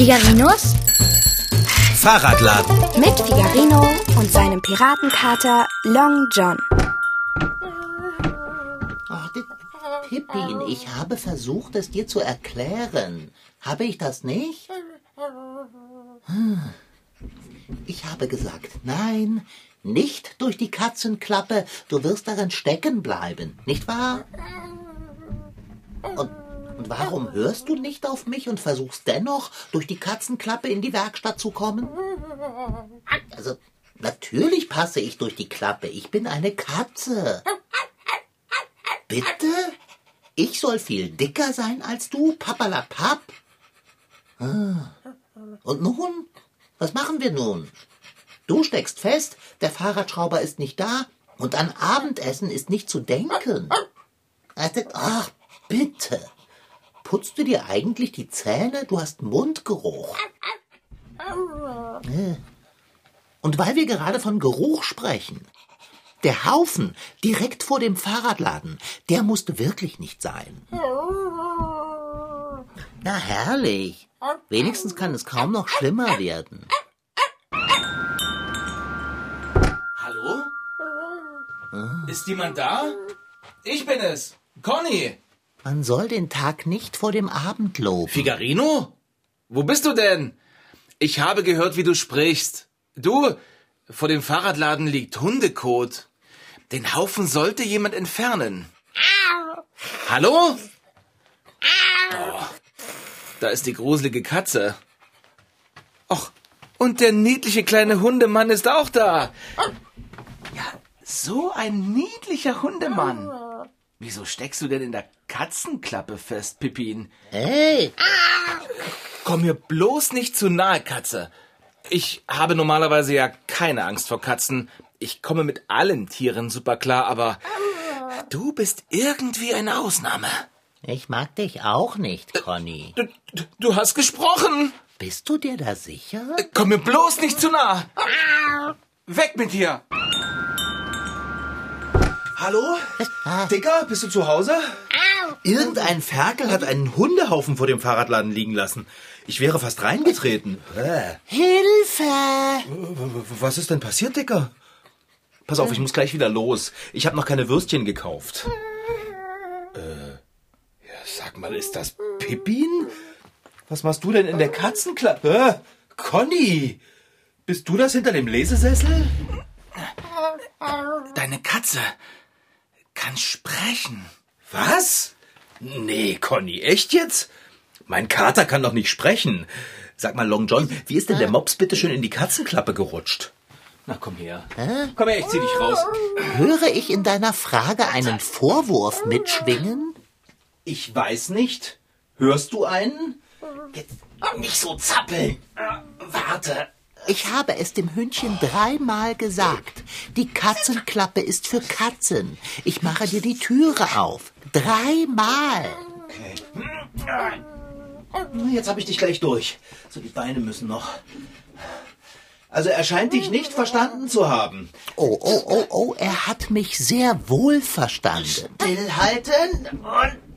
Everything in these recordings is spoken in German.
Figarinos Fahrradladen. mit Figarino und seinem Piratenkater Long John. Ach, Pippin, ich habe versucht, es dir zu erklären. Habe ich das nicht? Hm. Ich habe gesagt, nein, nicht durch die Katzenklappe. Du wirst darin stecken bleiben, nicht wahr? Und, und warum hörst du nicht auf mich und versuchst dennoch, durch die Katzenklappe in die Werkstatt zu kommen? Also, natürlich passe ich durch die Klappe. Ich bin eine Katze. Bitte? Ich soll viel dicker sein als du, Papalapap? Ah. Und nun? Was machen wir nun? Du steckst fest, der Fahrradschrauber ist nicht da und an Abendessen ist nicht zu denken. Also, Ach, bitte. Putzt du dir eigentlich die Zähne? Du hast Mundgeruch. Und weil wir gerade von Geruch sprechen, der Haufen direkt vor dem Fahrradladen, der musste wirklich nicht sein. Na herrlich. Wenigstens kann es kaum noch schlimmer werden. Hallo? Ist jemand da? Ich bin es. Conny. Man soll den Tag nicht vor dem Abend loben. Figarino? Wo bist du denn? Ich habe gehört, wie du sprichst. Du, vor dem Fahrradladen liegt Hundekot. Den Haufen sollte jemand entfernen. Hallo? Oh, da ist die gruselige Katze. Och, und der niedliche kleine Hundemann ist auch da. Ja, so ein niedlicher Hundemann. Wieso steckst du denn in der Katzenklappe fest, Pippin? Hey, Komm mir bloß nicht zu nahe, Katze. Ich habe normalerweise ja keine Angst vor Katzen. Ich komme mit allen Tieren super klar, aber du bist irgendwie eine Ausnahme. ich mag dich auch nicht, Conny. Du, du- du hast gesprochen. Bist du dir da sicher? Komm mir bloß nicht zu nah. Weg mit dir. Hallo? Dicker, bist du zu Hause? Irgendein Ferkel hat einen Hundehaufen vor dem Fahrradladen liegen lassen. Ich wäre fast reingetreten. Hilfe! Was ist denn passiert, Dicker? Pass auf, ich muss gleich wieder los. Ich habe noch keine Würstchen gekauft. Äh, ja, sag mal, ist das Pippin? Was machst du denn in der Katzenklappe? Conny! Bist du das hinter dem Lesesessel? Deine Katze kann sprechen. Was? Nee, Conny, echt jetzt? Mein Kater kann doch nicht sprechen. Sag mal, Long John, wie ist denn der Mops bitte schön in die Katzenklappe gerutscht? Na, komm her. Komm her, ich zieh dich raus. Höre ich in deiner Frage einen Vorwurf mitschwingen? Ich weiß nicht. Hörst du einen? Jetzt nicht so zappeln. Äh, Warte. Ich habe es dem Hündchen dreimal gesagt. Die Katzenklappe ist für Katzen. Ich mache dir die Türe auf. Dreimal. Jetzt habe ich dich gleich durch. So, die Beine müssen noch. Also er scheint dich nicht verstanden zu haben. Oh, oh, oh, oh, er hat mich sehr wohl verstanden. Stillhalten und...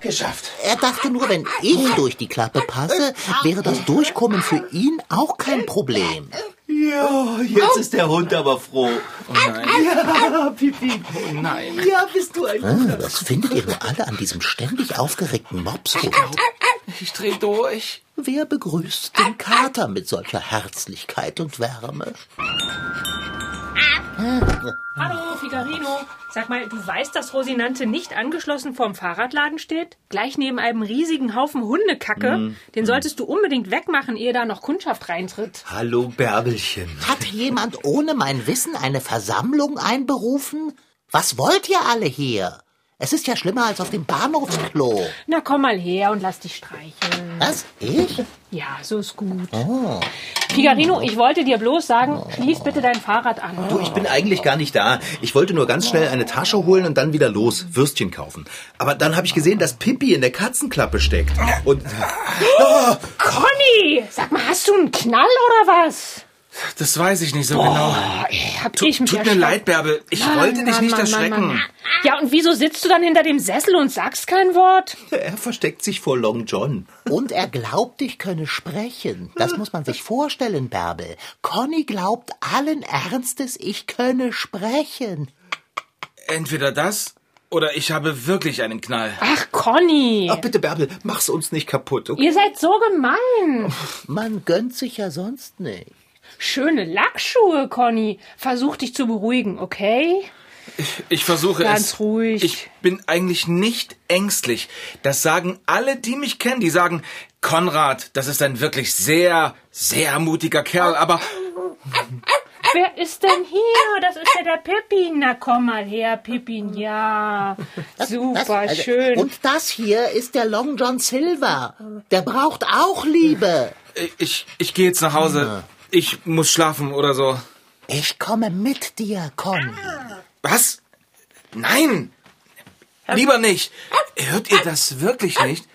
Äh, geschafft. Er dachte nur, wenn ich durch die Klappe passe, wäre das Durchkommen für ihn auch kein Problem. Ja, jetzt ist der Hund aber froh. Oh nein. Ja, Pipi. Oh nein. Ja, bist du ein Ah, Was findet ihr nur alle an diesem ständig aufgeregten Mopshund? Ich dreh durch. Wer begrüßt den Kater mit solcher Herzlichkeit und Wärme? Hallo, Figarino. Sag mal, du weißt, dass Rosinante nicht angeschlossen vorm Fahrradladen steht? Gleich neben einem riesigen Haufen Hundekacke? Den solltest du unbedingt wegmachen, ehe da noch Kundschaft reintritt. Hallo, Bärbelchen. Hat jemand ohne mein Wissen eine Versammlung einberufen? Was wollt ihr alle hier? Es ist ja schlimmer als auf dem Bahnhofsklo. Na, komm mal her und lass dich streicheln. Was? Ich? Ja, so ist gut. Figarino, ich wollte dir bloß sagen, schließ bitte dein Fahrrad an. Du, ich bin eigentlich gar nicht da. Ich wollte nur ganz schnell eine Tasche holen und dann wieder los, Würstchen kaufen. Aber dann habe ich gesehen, dass Pippi in der Katzenklappe steckt. Und Conny! Sag mal, hast du einen Knall oder was? Das weiß ich nicht so genau. Hab Tu, ich mich tut mir leid, Bärbel. Ich Mann, wollte dich Mann, nicht Mann, erschrecken. Mann, Mann. Ja, und wieso sitzt du dann hinter dem Sessel und sagst kein Wort? Er versteckt sich vor Long John. Und er glaubt, ich könne sprechen. Das muss man sich vorstellen, Bärbel. Conny glaubt allen Ernstes, ich könne sprechen. Entweder das oder ich habe wirklich einen Knall. Ach, Conny. Ach, bitte, Bärbel, mach's uns nicht kaputt. Okay? Ihr seid so gemein. Man gönnt sich ja sonst nicht. Schöne Lackschuhe, Conny. Versuch dich zu beruhigen, okay? Ich versuche Ganz es. ruhig. Ich bin eigentlich nicht ängstlich. Das sagen alle, die mich kennen. Die sagen, Konrad, das ist ein wirklich sehr, sehr mutiger Kerl. Aber Wer ist denn hier? Das ist ja der Pippin. Na komm mal her, Pippin. Ja. Super, Das- also, schön. Und das hier ist der Long John Silver. Der braucht auch Liebe. ich, ich gehe jetzt nach Hause. Ich muss schlafen oder so. Ich komme mit dir, Conny. Was? Nein! Lieber nicht. Hört ihr das wirklich nicht?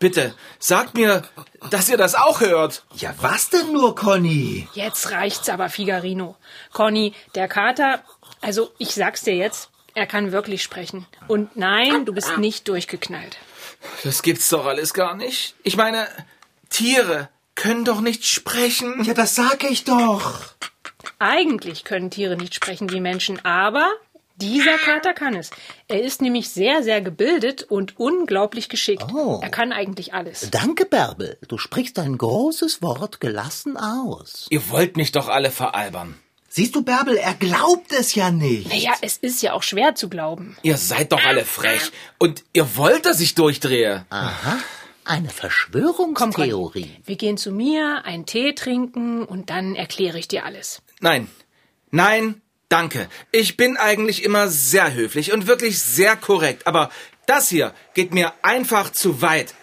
Bitte, sagt mir, dass ihr das auch hört. Ja, was denn nur, Conny? Jetzt reicht's aber, Figarino. Conny, der Kater, also ich sag's dir jetzt, er kann wirklich sprechen. Und nein, du bist nicht durchgeknallt. Das gibt's doch alles gar nicht. Ich meine, Tiere können doch nicht sprechen. Ja, das sag ich doch. Eigentlich können Tiere nicht sprechen wie Menschen, aber dieser Kater kann es. Er ist nämlich sehr, sehr gebildet und unglaublich geschickt. Oh. Er kann eigentlich alles. Danke, Bärbel. Du sprichst ein großes Wort gelassen aus. Ihr wollt mich doch alle veralbern. Siehst du, Bärbel, er glaubt es ja nicht. Naja, es ist ja auch schwer zu glauben. Ihr seid doch alle frech. Und ihr wollt, dass ich durchdrehe. Aha. Eine Komm, Verschwörungstheorie. Conny, wir gehen zu mir, einen Tee trinken und dann erkläre ich dir alles. Nein. Nein, danke. Ich bin eigentlich immer sehr höflich und wirklich sehr korrekt. Aber das hier geht mir einfach zu weit.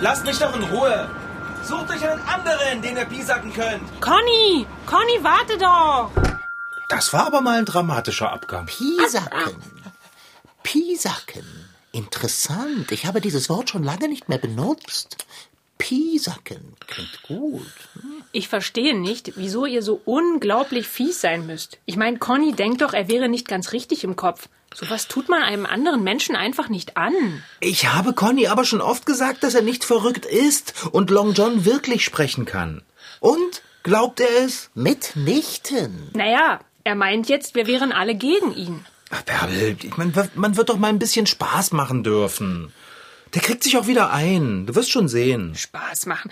Lasst mich doch in Ruhe. Sucht euch einen anderen, den ihr piesacken könnt. Conny! Conny, warte doch! Das war aber mal ein dramatischer Abgang. Pisacken. Pisacken. Interessant. Ich habe dieses Wort schon lange nicht mehr benutzt. Pisacken. Klingt gut. Ich verstehe nicht, wieso ihr so unglaublich fies sein müsst. Ich meine, Conny denkt doch, er wäre nicht ganz richtig im Kopf. Sowas tut man einem anderen Menschen einfach nicht an. Ich habe Conny aber schon oft gesagt, dass er nicht verrückt ist und Long John wirklich sprechen kann. Und? Glaubt er es? Mitnichten. Naja, er meint jetzt, wir wären alle gegen ihn. Ach, Bärbel, mein, man wird doch mal ein bisschen Spaß machen dürfen. Der kriegt sich auch wieder ein. Du wirst schon sehen. Spaß machen.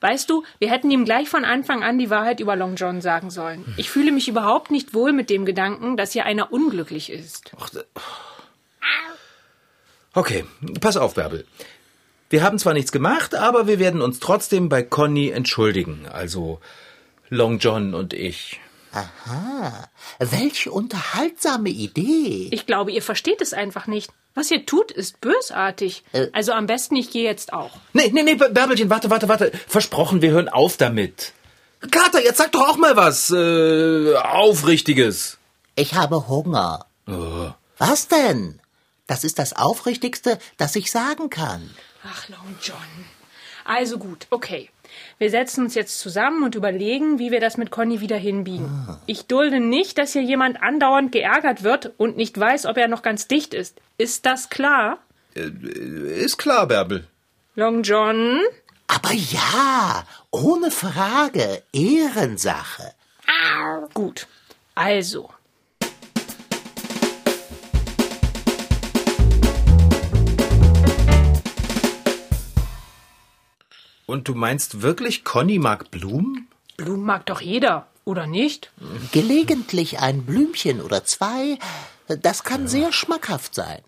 Weißt du, wir hätten ihm gleich von Anfang an die Wahrheit über Long John sagen sollen. Ich fühle mich überhaupt nicht wohl mit dem Gedanken, dass hier einer unglücklich ist. Okay, pass auf, Bärbel. Wir haben zwar nichts gemacht, aber wir werden uns trotzdem bei Conny entschuldigen. Also Long John und ich. Aha. Welche unterhaltsame Idee. Ich glaube, ihr versteht es einfach nicht. Was ihr tut, ist bösartig. Also am besten, ich gehe jetzt auch. Nee, nee, nee, Bärbelchen, warte, warte, warte. Versprochen, wir hören auf damit. Kater, jetzt sag doch auch mal was äh, Aufrichtiges. Ich habe Hunger. Was denn? Das ist das Aufrichtigste, das ich sagen kann. Ach, Long John. Also gut, okay. Wir setzen uns jetzt zusammen und überlegen, wie wir das mit Conny wieder hinbiegen. Ich dulde nicht, dass hier jemand andauernd geärgert wird und nicht weiß, ob er noch ganz dicht ist. Ist das klar? Ist klar, Bärbel. Long John? Aber ja, ohne Frage, Ehrensache. Gut. Also. Und du meinst wirklich, Conny mag Blumen? Blumen mag doch jeder, oder nicht? Gelegentlich ein Blümchen oder zwei, das kann sehr schmackhaft sein.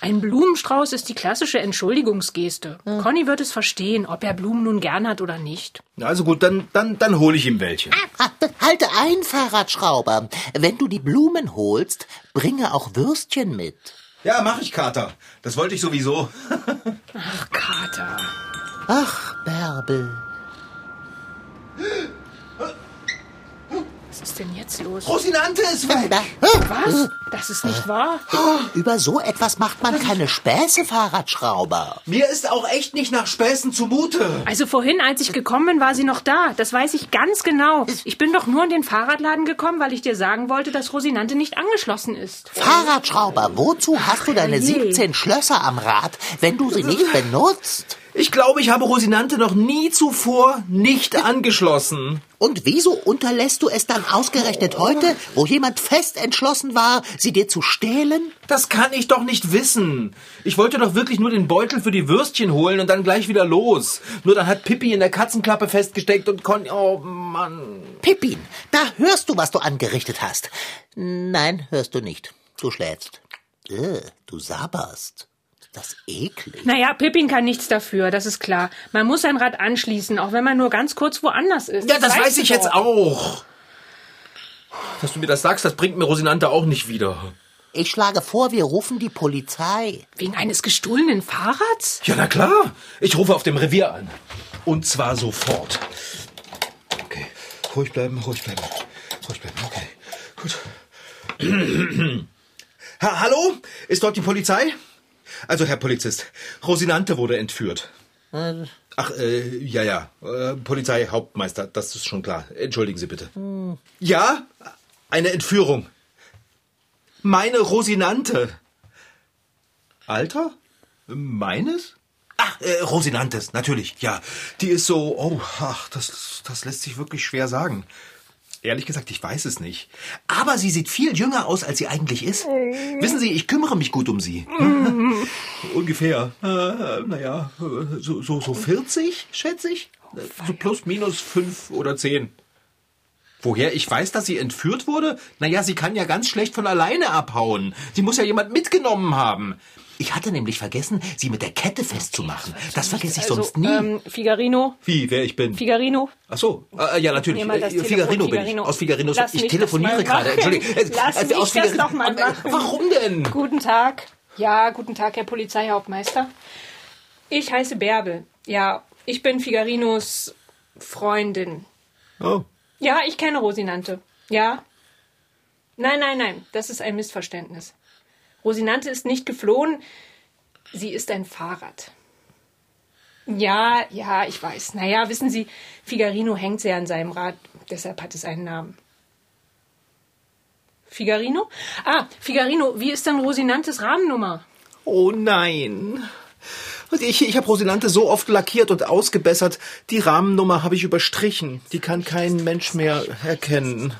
Ein Blumenstrauß ist die klassische Entschuldigungsgeste. Conny wird es verstehen, ob er Blumen nun gern hat oder nicht. Also gut, dann, dann, dann hole ich ihm welche. Ah, halte ein, Fahrradschrauber. Wenn du die Blumen holst, bringe auch Würstchen mit. Ja, mach ich, Kater. Das wollte ich sowieso. Ach, Kater. Ach, Bärbel. Was ist denn jetzt los? Rosinante ist weg. Da, Was? Das ist nicht wahr. über so etwas macht man keine Späße, Fahrradschrauber. Mir ist auch echt nicht nach Späßen zumute. Also vorhin, als ich gekommen bin, war sie noch da. Das weiß ich ganz genau. Ich bin doch nur in den Fahrradladen gekommen, weil ich dir sagen wollte, dass Rosinante nicht angeschlossen ist. Fahrradschrauber, wozu hast du deine je. 17 Schlösser am Rad, wenn du sie nicht benutzt? Ich glaube, ich habe Rosinante noch nie zuvor nicht angeschlossen. Und wieso unterlässt du es dann ausgerechnet heute, wo jemand fest entschlossen war, sie dir zu stehlen? Das kann ich doch nicht wissen. Ich wollte doch wirklich nur den Beutel für die Würstchen holen und dann gleich wieder los. Nur dann hat Pippi in der Katzenklappe festgesteckt und kon... Oh Mann. Pippin, da hörst du, was du angerichtet hast. Nein, hörst du nicht. Du schläfst. Äh, du sabberst. Das ist eklig. Naja, Pippin kann nichts dafür, das ist klar. Man muss sein Rad anschließen, auch wenn man nur ganz kurz woanders ist. Ja, das weißt weiß du ich jetzt auch. Dass du mir das sagst, das bringt mir Rosinante auch nicht wieder. Ich schlage vor, wir rufen die Polizei. Wegen eines gestohlenen Fahrrads? Ja, na klar. Ich rufe auf dem Revier an. Und zwar sofort. Okay. Ruhig bleiben, ruhig bleiben. Ruhig bleiben, okay. Gut. ha, hallo? Ist dort die Polizei? Also, Herr Polizist, Rosinante wurde entführt. Ach, äh, ja, ja. Äh, Polizeihauptmeister, das ist schon klar. Entschuldigen Sie bitte. Ja, eine Entführung. Meine Rosinante. Alter? Meines? Ach, äh, Rosinantes, natürlich, ja. Die ist so, oh, ach, das, das lässt sich wirklich schwer sagen. Ehrlich gesagt, ich weiß es nicht. Aber sie sieht viel jünger aus, als sie eigentlich ist. Wissen Sie, ich kümmere mich gut um sie. Ungefähr, äh, naja, so, so, so 40, schätze ich. Äh, So plus, minus fünf oder zehn. Woher ich weiß, dass sie entführt wurde? Naja, sie kann ja ganz schlecht von alleine abhauen. Sie muss ja jemand mitgenommen haben. Ich hatte nämlich vergessen, sie mit der Kette festzumachen. Das vergesse ich Also, sonst nie. ähm, Figarino, Wie, wer ich bin? Figarino. Ach so, äh, ja, natürlich. Nimm mal das Äh, Telefon, Figarino bin ich. Aus Figarino. Lass ich mich telefoniere gerade. machen. Entschuldigung. Äh, Lass äh, mich aus das doch mal machen. Warum denn? Guten Tag. Ja, guten Tag, Herr Polizeihauptmeister. Ich heiße Bärbel. Ja, ich bin Figarinos Freundin. Oh. Ja, ich kenne Rosinante. Ja. Nein, nein, nein, das ist ein Missverständnis. Rosinante ist nicht geflohen, sie ist ein Fahrrad. Ja, ja, ich weiß. Naja, wissen Sie, Figarino hängt sehr an seinem Rad, deshalb hat es einen Namen. Figarino? Ah, Figarino, wie ist denn Rosinantes Rahmennummer? Oh nein. Und Ich, ich habe Rosinante so oft lackiert und ausgebessert. Die Rahmennummer habe ich überstrichen. Die kann kein Mensch mehr erkennen.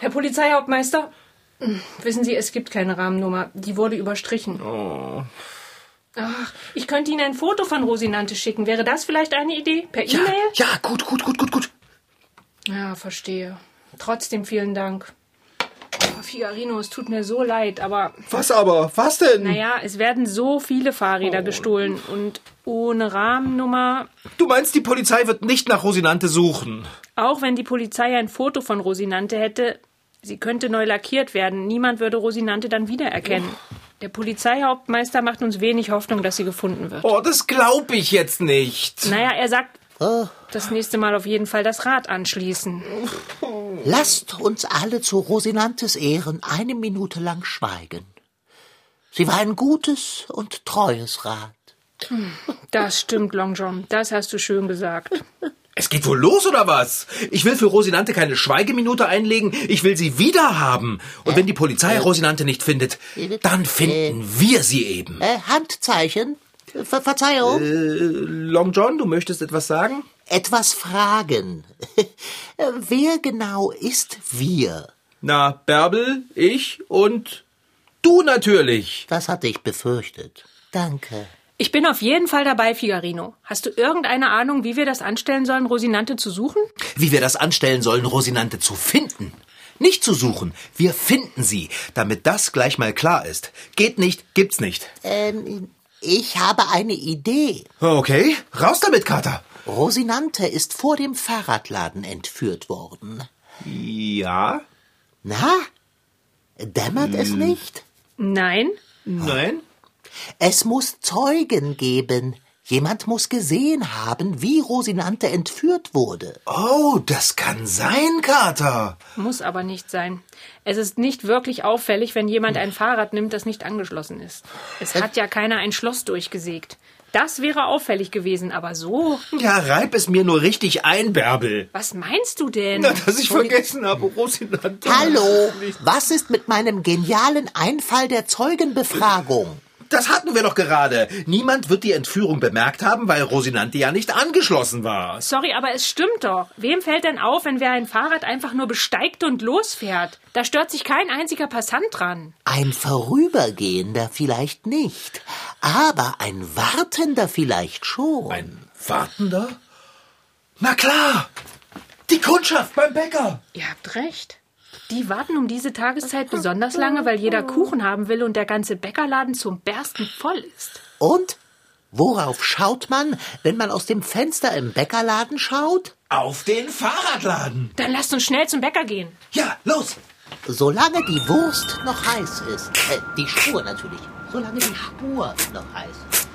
Herr Polizeihauptmeister, wissen Sie, es gibt keine Rahmennummer. Die wurde überstrichen. Ach, ich könnte Ihnen ein Foto von Rosinante schicken. Wäre das vielleicht eine Idee? Per Ja, E-Mail? ja, gut, gut, gut, gut, gut. Ja, verstehe. Trotzdem vielen Dank. Oh, Figarino, es tut mir so leid, aber Was aber? Was denn? naja, es werden so viele Fahrräder gestohlen und ohne Rahmennummer, Du meinst, die Polizei wird nicht nach Rosinante suchen? auch wenn die Polizei ein Foto von Rosinante hätte, sie könnte neu lackiert werden. Niemand würde Rosinante dann wiedererkennen. Der Polizeihauptmeister macht uns wenig Hoffnung, dass sie gefunden wird. Oh, das glaube ich jetzt nicht. Naja, er sagt, Oh, das nächste Mal auf jeden Fall das Rad anschließen. lasst uns alle zu Rosinantes Ehren eine Minute lang schweigen. Sie war ein gutes und treues Rad. Das stimmt, Long John. Das hast du schön gesagt. Es geht wohl los, oder was? Ich will für Rosinante keine Schweigeminute einlegen. Ich will sie wieder haben. Und wenn die Polizei Rosinante nicht findet, dann finden wir sie eben. Äh, Handzeichen? Ver Verzeihung? Long John, du möchtest etwas sagen? Etwas fragen. Äh, Wer genau ist wir? Na, Bärbel, ich und du natürlich. Das hatte ich befürchtet. Danke. Ich bin auf jeden Fall dabei, Figarino. Hast du irgendeine Ahnung, wie wir das anstellen sollen, Rosinante zu suchen? Wie wir das anstellen sollen, Rosinante zu finden. Nicht zu suchen, wir finden sie, damit das gleich mal klar ist. Geht nicht, gibt's nicht. Ähm, ich habe eine Idee. Okay, raus damit, Kater. Rosinante ist vor dem Fahrradladen entführt worden. Ja? Na? Dämmert es nicht? Nein. Nein? Es muss Zeugen geben, Jemand muss gesehen haben, wie Rosinante entführt wurde. Oh, das kann sein, Kater. Muss aber nicht sein. Es ist nicht wirklich auffällig, wenn jemand ein Fahrrad nimmt, das nicht angeschlossen ist. Es hat ja keiner ein Schloss durchgesägt. Das wäre auffällig gewesen, aber so. Ja, reib es mir nur richtig ein, Bärbel. Was meinst du denn? Na, dass ich vergessen habe, Rosinante. Hallo, was ist mit meinem genialen Einfall der Zeugenbefragung? Das hatten wir doch gerade. Niemand wird die Entführung bemerkt haben, weil Rosinante ja nicht angeschlossen war. Sorry, aber es stimmt doch. Wem fällt denn auf, wenn wer ein Fahrrad einfach nur besteigt und losfährt? Da stört sich kein einziger Passant dran. Ein Vorübergehender vielleicht nicht, aber ein Wartender vielleicht schon. Ein Wartender? Na klar. Die Kundschaft beim Bäcker. Ihr habt recht. Die warten um diese Tageszeit besonders lange, weil jeder Kuchen haben will und der ganze Bäckerladen zum Bersten voll ist. Und? Worauf schaut man, wenn man aus dem Fenster im Bäckerladen schaut? Auf den Fahrradladen. Dann lasst uns schnell zum Bäcker gehen. Ja, los. Solange die Wurst noch heiß ist. Äh, die Spur natürlich. Solange die Spur noch heiß ist.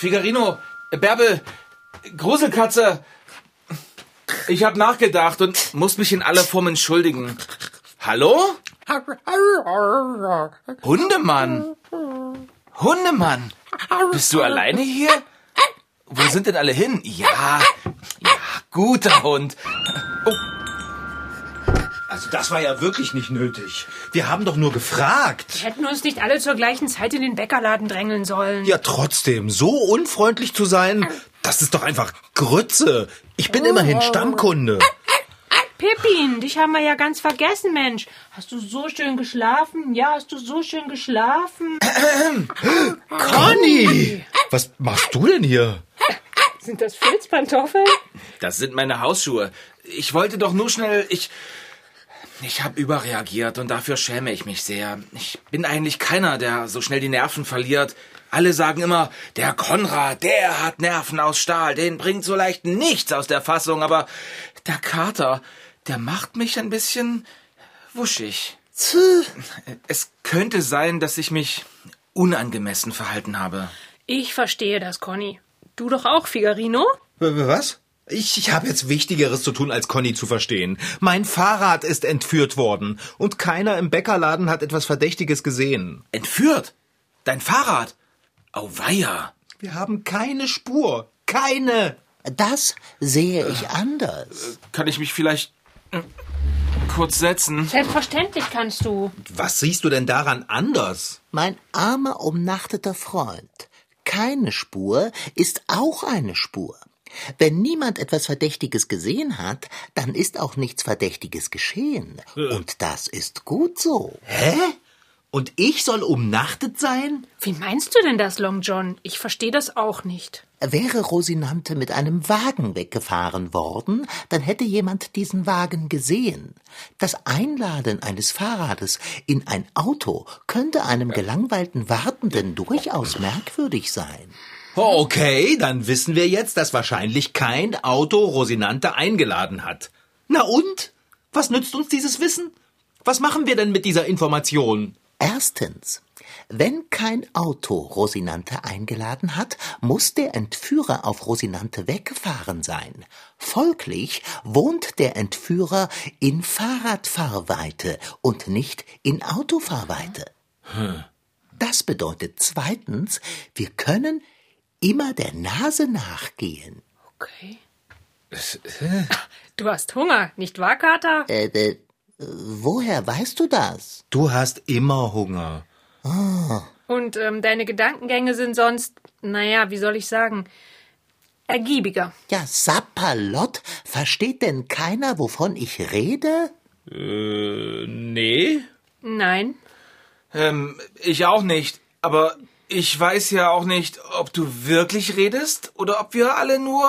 Figarino, Bärbel, Gruselkatze. Ich habe nachgedacht und muss mich in aller Form entschuldigen. Hallo? Hundemann. Hundemann. Bist du alleine hier? Wo sind denn alle hin? Ja, ja, guter Hund. Also das war ja wirklich nicht nötig. Wir haben doch nur gefragt. Wir hätten uns nicht alle zur gleichen Zeit in den Bäckerladen drängeln sollen. Ja, trotzdem, so unfreundlich zu sein, das ist doch einfach Grütze. Ich bin immerhin Stammkunde. Pippin, dich haben wir ja ganz vergessen, Mensch. Hast du so schön geschlafen? Ja, hast du so schön geschlafen? Conny! Was machst du denn hier? Sind das Filzpantoffeln? Das sind meine Hausschuhe. Ich wollte doch nur schnell. Ich. Ich habe überreagiert und dafür schäme ich mich sehr. Ich bin eigentlich keiner, der so schnell die Nerven verliert. Alle sagen immer, der Konrad, der hat Nerven aus Stahl, den bringt so leicht nichts aus der Fassung, aber der Kater, der macht mich ein bisschen wuschig. Es könnte sein, dass ich mich unangemessen verhalten habe. Ich verstehe das, Conny. Du doch auch, Figarino? Was? Ich, ich habe jetzt Wichtigeres zu tun, als Conny zu verstehen. Mein Fahrrad ist entführt worden und keiner im Bäckerladen hat etwas Verdächtiges gesehen. Entführt? Dein Fahrrad? Auweia. Wir haben keine Spur. Keine. Das sehe ich anders. Kann ich mich vielleicht äh, kurz setzen? Selbstverständlich kannst du. Was siehst du denn daran anders? Mein armer, umnachteter Freund. Keine Spur ist auch eine Spur. Wenn niemand etwas Verdächtiges gesehen hat, dann ist auch nichts Verdächtiges geschehen. Und das ist gut so. Hä? Und ich soll umnachtet sein? Wie meinst du denn das, Long John? Ich verstehe das auch nicht. Wäre Rosinante mit einem Wagen weggefahren worden, dann hätte jemand diesen Wagen gesehen. Das Einladen eines Fahrrades in ein Auto könnte einem gelangweilten Wartenden durchaus merkwürdig sein. Okay, dann wissen wir jetzt, dass wahrscheinlich kein Auto Rosinante eingeladen hat. Na und? Was nützt uns dieses Wissen? Was machen wir denn mit dieser Information? Erstens. Wenn kein Auto Rosinante eingeladen hat, muss der Entführer auf Rosinante weggefahren sein. Folglich wohnt der Entführer in Fahrradfahrweite und nicht in Autofahrweite. Das bedeutet zweitens, wir können immer der Nase nachgehen. Okay. Du hast Hunger, nicht wahr, Kater? Äh, äh, woher weißt du das? Du hast immer Hunger. Und ähm, deine Gedankengänge sind sonst, naja, wie soll ich sagen, ergiebiger. Ja, Sapperlott, versteht denn keiner, wovon ich rede? Äh, nee. Nein. Ähm, ich auch nicht. Aber ich weiß ja auch nicht, ob du wirklich redest oder ob wir alle nur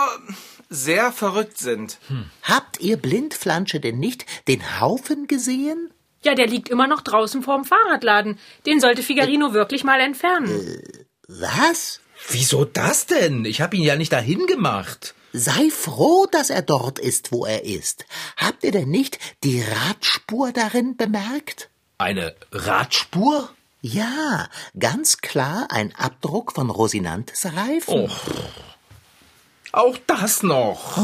sehr verrückt sind. Habt ihr Blindflansche denn nicht den Haufen gesehen? Ja, der liegt immer noch draußen vorm Fahrradladen. Den sollte Figarino wirklich mal entfernen. Was? Wieso das denn? Ich habe ihn ja nicht dahin gemacht. Sei froh, dass er dort ist, wo er ist. Habt ihr denn nicht die Radspur darin bemerkt? Eine Radspur? Ja, ganz klar ein Abdruck von Rosinantes Reifen. Oh. Auch das noch.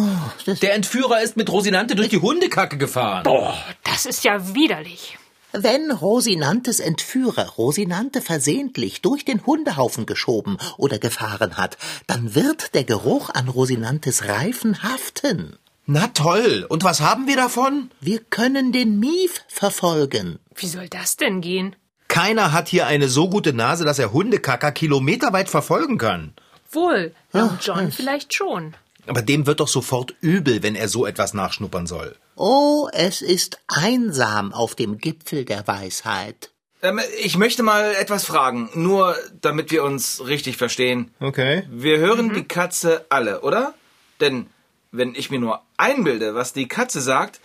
das- Der Entführer ist mit Rosinante durch die Hundekacke gefahren. Boah, das ist ja widerlich. Wenn Rosinantes Entführer Rosinante versehentlich durch den Hundehaufen geschoben oder gefahren hat, dann wird der Geruch an Rosinantes Reifen haften. Na toll. Und was haben wir davon? Wir können den Mief verfolgen. Wie soll das denn gehen? Keiner hat hier eine so gute Nase, dass er Hundekacker kilometerweit verfolgen kann. Wohl, laut John vielleicht schon. Aber dem wird doch sofort übel, wenn er so etwas nachschnuppern soll. Oh, es ist einsam auf dem Gipfel der Weisheit. Ähm, ich möchte mal etwas fragen, nur damit wir uns richtig verstehen. Okay. Wir hören die Katze alle, oder? Denn wenn ich mir nur einbilde, was die Katze sagt,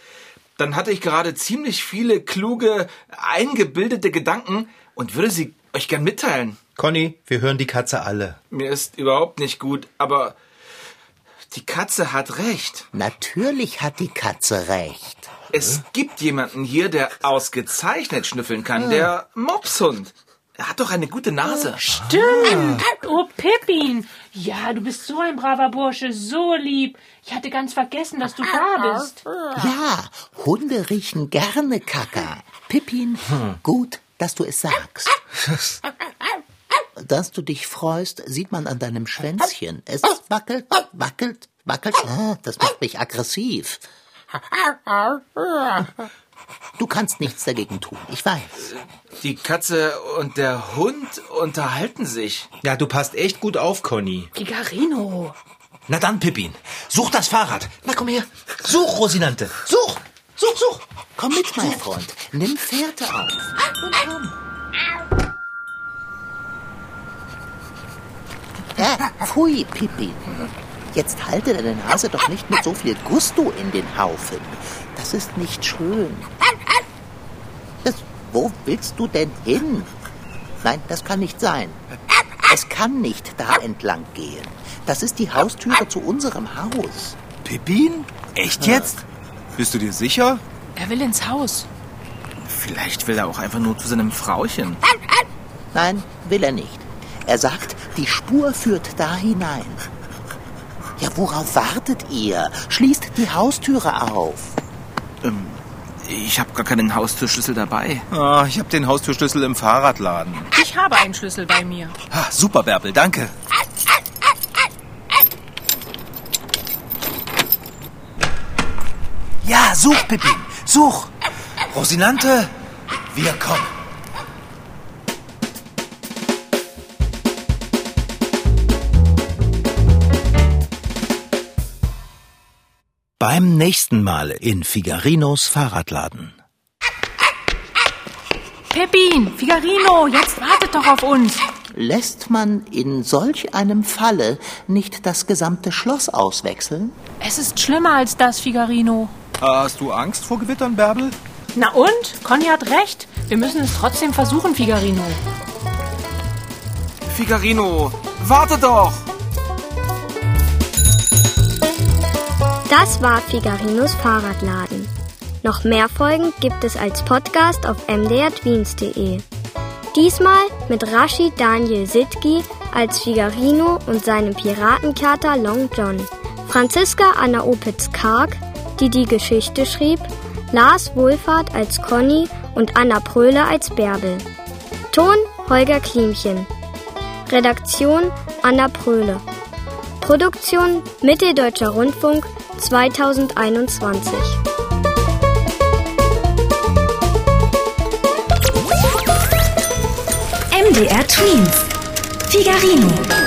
dann hatte ich gerade ziemlich viele kluge, eingebildete Gedanken und würde sie euch gern mitteilen. Conny, wir hören die Katze alle. Mir ist überhaupt nicht gut, aber die Katze hat recht. Natürlich hat die Katze recht. Es gibt jemanden hier, der ausgezeichnet schnüffeln kann, der Mopshund. Er hat doch eine gute Nase. Stimmt. Oh, Pippin. Ja, du bist so ein braver Bursche, so lieb. Ich hatte ganz vergessen, dass du da bist. Ja, Hunde riechen gerne Kacker. Pippin, gut, dass du es sagst. Dass du dich freust, sieht man an deinem Schwänzchen. Es wackelt, wackelt, wackelt. Ah, das macht mich aggressiv. Du kannst nichts dagegen tun, ich weiß. Die Katze und der Hund unterhalten sich. Ja, du passt echt gut auf, Conny. Figarino. Na dann, Pippin, such das Fahrrad. Na komm her. Such, Rosinante. Such. Such, such. Komm mit, mein Freund. Nimm Fährte auf. Und komm. Äh, pfui, Pippin. Jetzt halte deine Nase doch nicht mit so viel Gusto in den Haufen. Das ist nicht schön. Das, wo willst du denn hin? Nein, das kann nicht sein. Es kann nicht da entlang gehen. Das ist die Haustüre zu unserem Haus. Pippin? Echt jetzt? Bist du dir sicher? Er will ins Haus. Vielleicht will er auch einfach nur zu seinem Frauchen. Nein, will er nicht. Er sagt, die Spur führt da hinein. Ja, worauf wartet ihr? Schließt die Haustüre auf. Ich habe gar keinen Haustürschlüssel dabei. Ah, ich habe den Haustürschlüssel im Fahrradladen. Ich habe einen Schlüssel bei mir. Ah, super, Bärbel, danke. Ja, such, Pippin, such. Rosinante, wir kommen. Beim nächsten Mal in Figarinos Fahrradladen. Pippin, Figarino, jetzt wartet doch auf uns. Lässt man in solch einem Falle nicht das gesamte Schloss auswechseln? Es ist schlimmer als das, Figarino. Hast du Angst vor Gewittern, Bärbel? Na und? Conny hat recht. Wir müssen es trotzdem versuchen, Figarino. Figarino, warte doch! Das war Figarinos Fahrradladen. Noch mehr Folgen gibt es als Podcast auf mdrtweens.de. Diesmal mit Rashid Daniel Sitki als Figarino und seinem Piratenkater Long John. Franziska Anna Opitz-Karg, die die Geschichte schrieb, Lars Wohlfahrt als Conny und Anna Pröhle als Bärbel. Ton Holger Klimchen. Redaktion Anna Pröhle. Produktion Mitteldeutscher Rundfunk 2021. MDR Twins. Figarino.